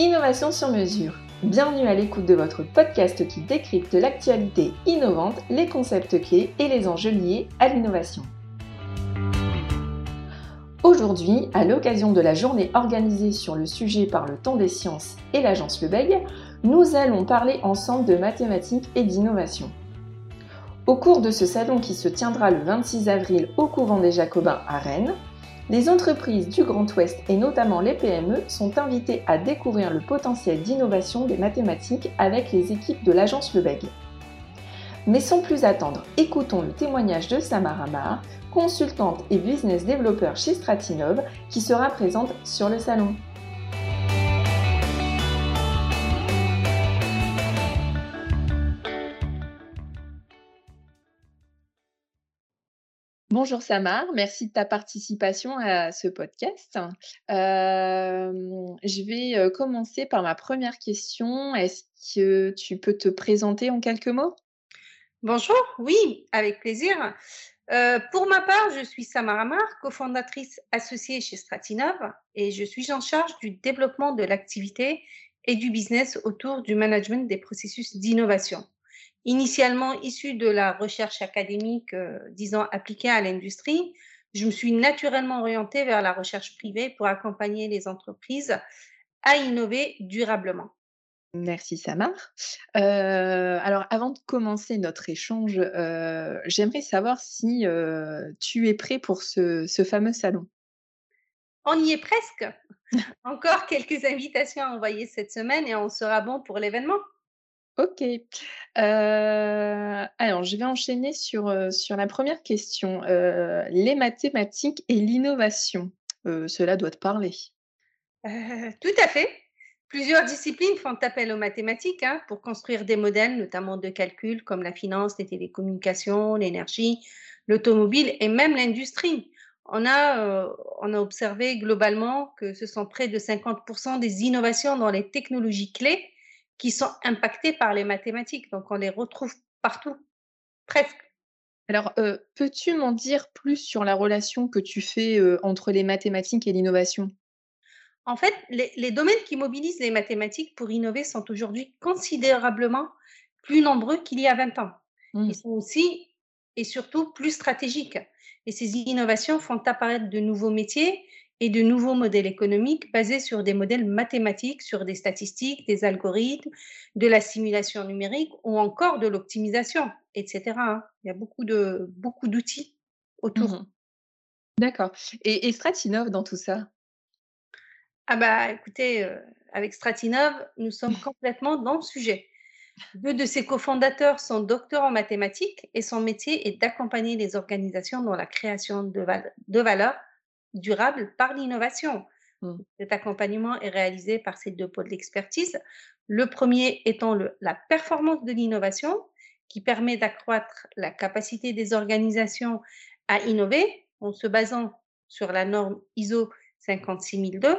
Innovation sur mesure. Bienvenue à l'écoute de votre podcast qui décrypte l'actualité innovante, les concepts clés et les enjeux liés à l'innovation. Aujourd'hui, à l'occasion de la journée organisée sur le sujet par le Temps des Sciences et l'agence Lebeg, nous allons parler ensemble de mathématiques et d'innovation. Au cours de ce salon qui se tiendra le 26 avril au couvent des Jacobins à Rennes, les entreprises du Grand Ouest et notamment les PME sont invitées à découvrir le potentiel d'innovation des mathématiques avec les équipes de l'agence Lebeg. Mais sans plus attendre, écoutons le témoignage de Samara Mar, consultante et business developer chez Stratinov, qui sera présente sur le salon. Bonjour Samar, merci de ta participation à ce podcast. Euh, je vais euh, commencer par ma première question. Est-ce que tu peux te présenter en quelques mots? Bonjour, oui, avec plaisir. Euh, pour ma part, je suis Samara Amar, cofondatrice associée chez Stratinov et je suis en charge du développement de l'activité et du business autour du management des processus d'innovation initialement issue de la recherche académique, euh, disons appliquée à l'industrie, je me suis naturellement orientée vers la recherche privée pour accompagner les entreprises à innover durablement. Merci Samar. Euh, alors avant de commencer notre échange, euh, j'aimerais savoir si tu es prêt pour ce, ce fameux salon. On y est presque. Encore quelques invitations à envoyer cette semaine et on sera bon pour l'événement. OK. alors je vais enchaîner sur, sur la première question. les mathématiques et l'innovation, cela doit te parler? tout à fait. Plusieurs disciplines font appel aux mathématiques, hein, pour construire des modèles, notamment de calcul comme la finance, les télécommunications, l'énergie, l'automobile et même l'industrie. On a, on a observé globalement que ce sont près de 50% des innovations dans les technologies clés qui sont impactés par les mathématiques. Donc, on les retrouve partout, presque. Alors, euh, peux-tu m'en dire plus sur la relation que tu fais euh, entre les mathématiques et l'innovation? En fait, les, domaines qui mobilisent les mathématiques pour innover sont aujourd'hui considérablement plus nombreux qu'il y a 20 ans. Mmh. Ils sont aussi et surtout plus stratégiques. Et ces innovations font apparaître de nouveaux métiers et de nouveaux modèles économiques basés sur des modèles mathématiques, sur des statistiques, des algorithmes, de la simulation numérique ou encore de l'optimisation, etc. Hein. Il y a beaucoup de beaucoup d'outils autour. Mmh D'accord. Et, Stratinov dans tout ça? Ah bah écoutez, euh, avec Stratinov, nous sommes complètement dans le sujet. Deux de ses cofondateurs sont docteurs en mathématiques et son métier est d'accompagner les organisations dans la création de, de valeur durable par l'innovation. Mmh. Cet accompagnement est réalisé par ces deux pôles d'expertise. Le premier étant la performance de l'innovation, qui permet d'accroître la capacité des organisations à innover en se basant sur la norme ISO 56002.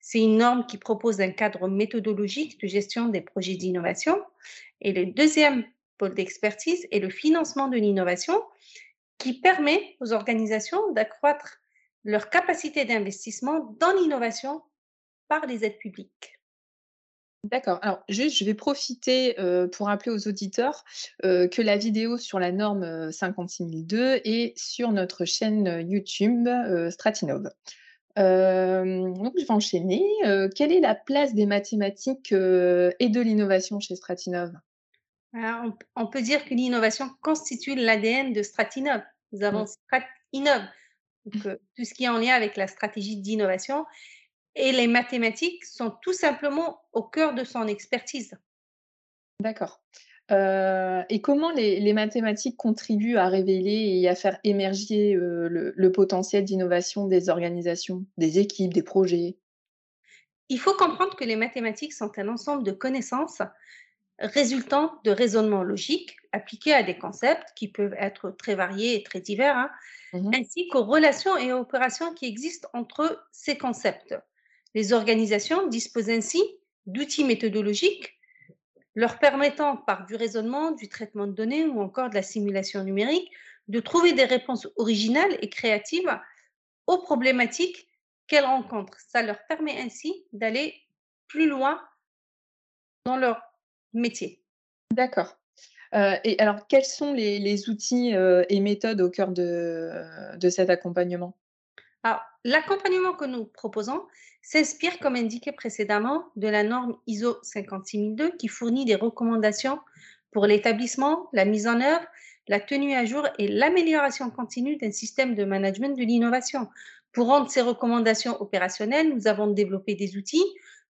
C'est une norme qui propose un cadre méthodologique de gestion des projets d'innovation. Et le deuxième pôle d'expertise est le financement de l'innovation, qui permet aux organisations d'accroître leur capacité d'investissement dans l'innovation par les aides publiques. D'accord. Alors, juste, je vais profiter pour rappeler aux auditeurs que la vidéo sur la norme 56002 est sur notre chaîne YouTube Stratinov. donc, je vais enchaîner. quelle est la place des mathématiques et de l'innovation chez Stratinov? On, on, peut dire que l'innovation constitue l'ADN de Stratinov. Nous avons mmh. Stratinov, tout ce qui est en lien avec la stratégie d'innovation. Et les mathématiques sont tout simplement au cœur de son expertise. D'accord. et comment les, mathématiques contribuent à révéler et à faire émerger le, potentiel d'innovation des organisations, des équipes, des projets? Il faut comprendre que les mathématiques sont un ensemble de connaissances résultant de raisonnements logiques appliqués à des concepts qui peuvent être très variés et très divers, hein, mmh ainsi qu'aux relations et opérations qui existent entre ces concepts. Les organisations disposent ainsi d'outils méthodologiques leur permettant, par du raisonnement, du traitement de données ou encore de la simulation numérique, de trouver des réponses originales et créatives aux problématiques qu'elles rencontrent. Ça leur permet ainsi d'aller plus loin dans leur métier. D'accord. et alors, quels sont les, outils et méthodes au cœur de, de cet accompagnement? Alors, l'accompagnement que nous proposons s'inspire, comme indiqué précédemment, de la norme ISO 56002 qui fournit des recommandations pour l'établissement, la mise en œuvre, la tenue à jour et l'amélioration continue d'un système de management de l'innovation. Pour rendre ces recommandations opérationnelles, nous avons développé des outils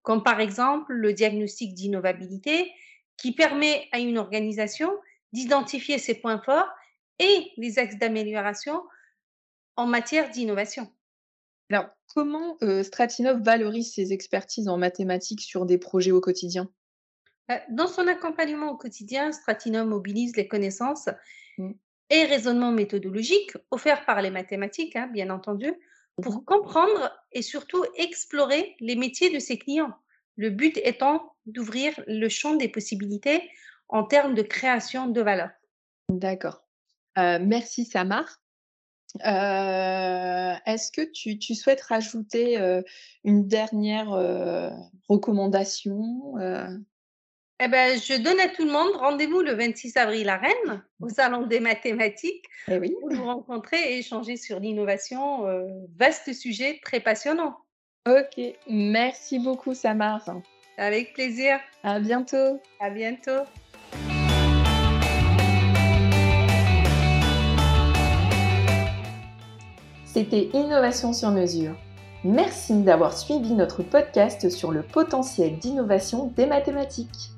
comme par exemple le diagnostic d'innovabilité qui permet à une organisation d'identifier ses points forts et les axes d'amélioration en matière d'innovation. Alors, comment euh, Stratinov valorise ses expertises en mathématiques sur des projets au quotidien? Euh, Dans son accompagnement au quotidien, Stratinov mobilise les connaissances mmh. et raisonnements méthodologiques offerts par les mathématiques, hein, bien entendu, pour mmh comprendre et surtout explorer les métiers de ses clients. Le but étant d'ouvrir le champ des possibilités en termes de création de valeur. D'accord. Euh, merci Samar. Euh, est-ce que tu, souhaites rajouter euh, une dernière recommandation eh ben, je donne à tout le monde rendez-vous le 26 avril à Rennes, au Salon des mathématiques, eh pour nous rencontrer et échanger sur l'innovation. vaste sujet, très passionnant. Ok, merci beaucoup Samar. Avec plaisir. À bientôt. À bientôt. C'était Innovation sur mesure. Merci d'avoir suivi notre podcast sur le potentiel d'innovation des mathématiques.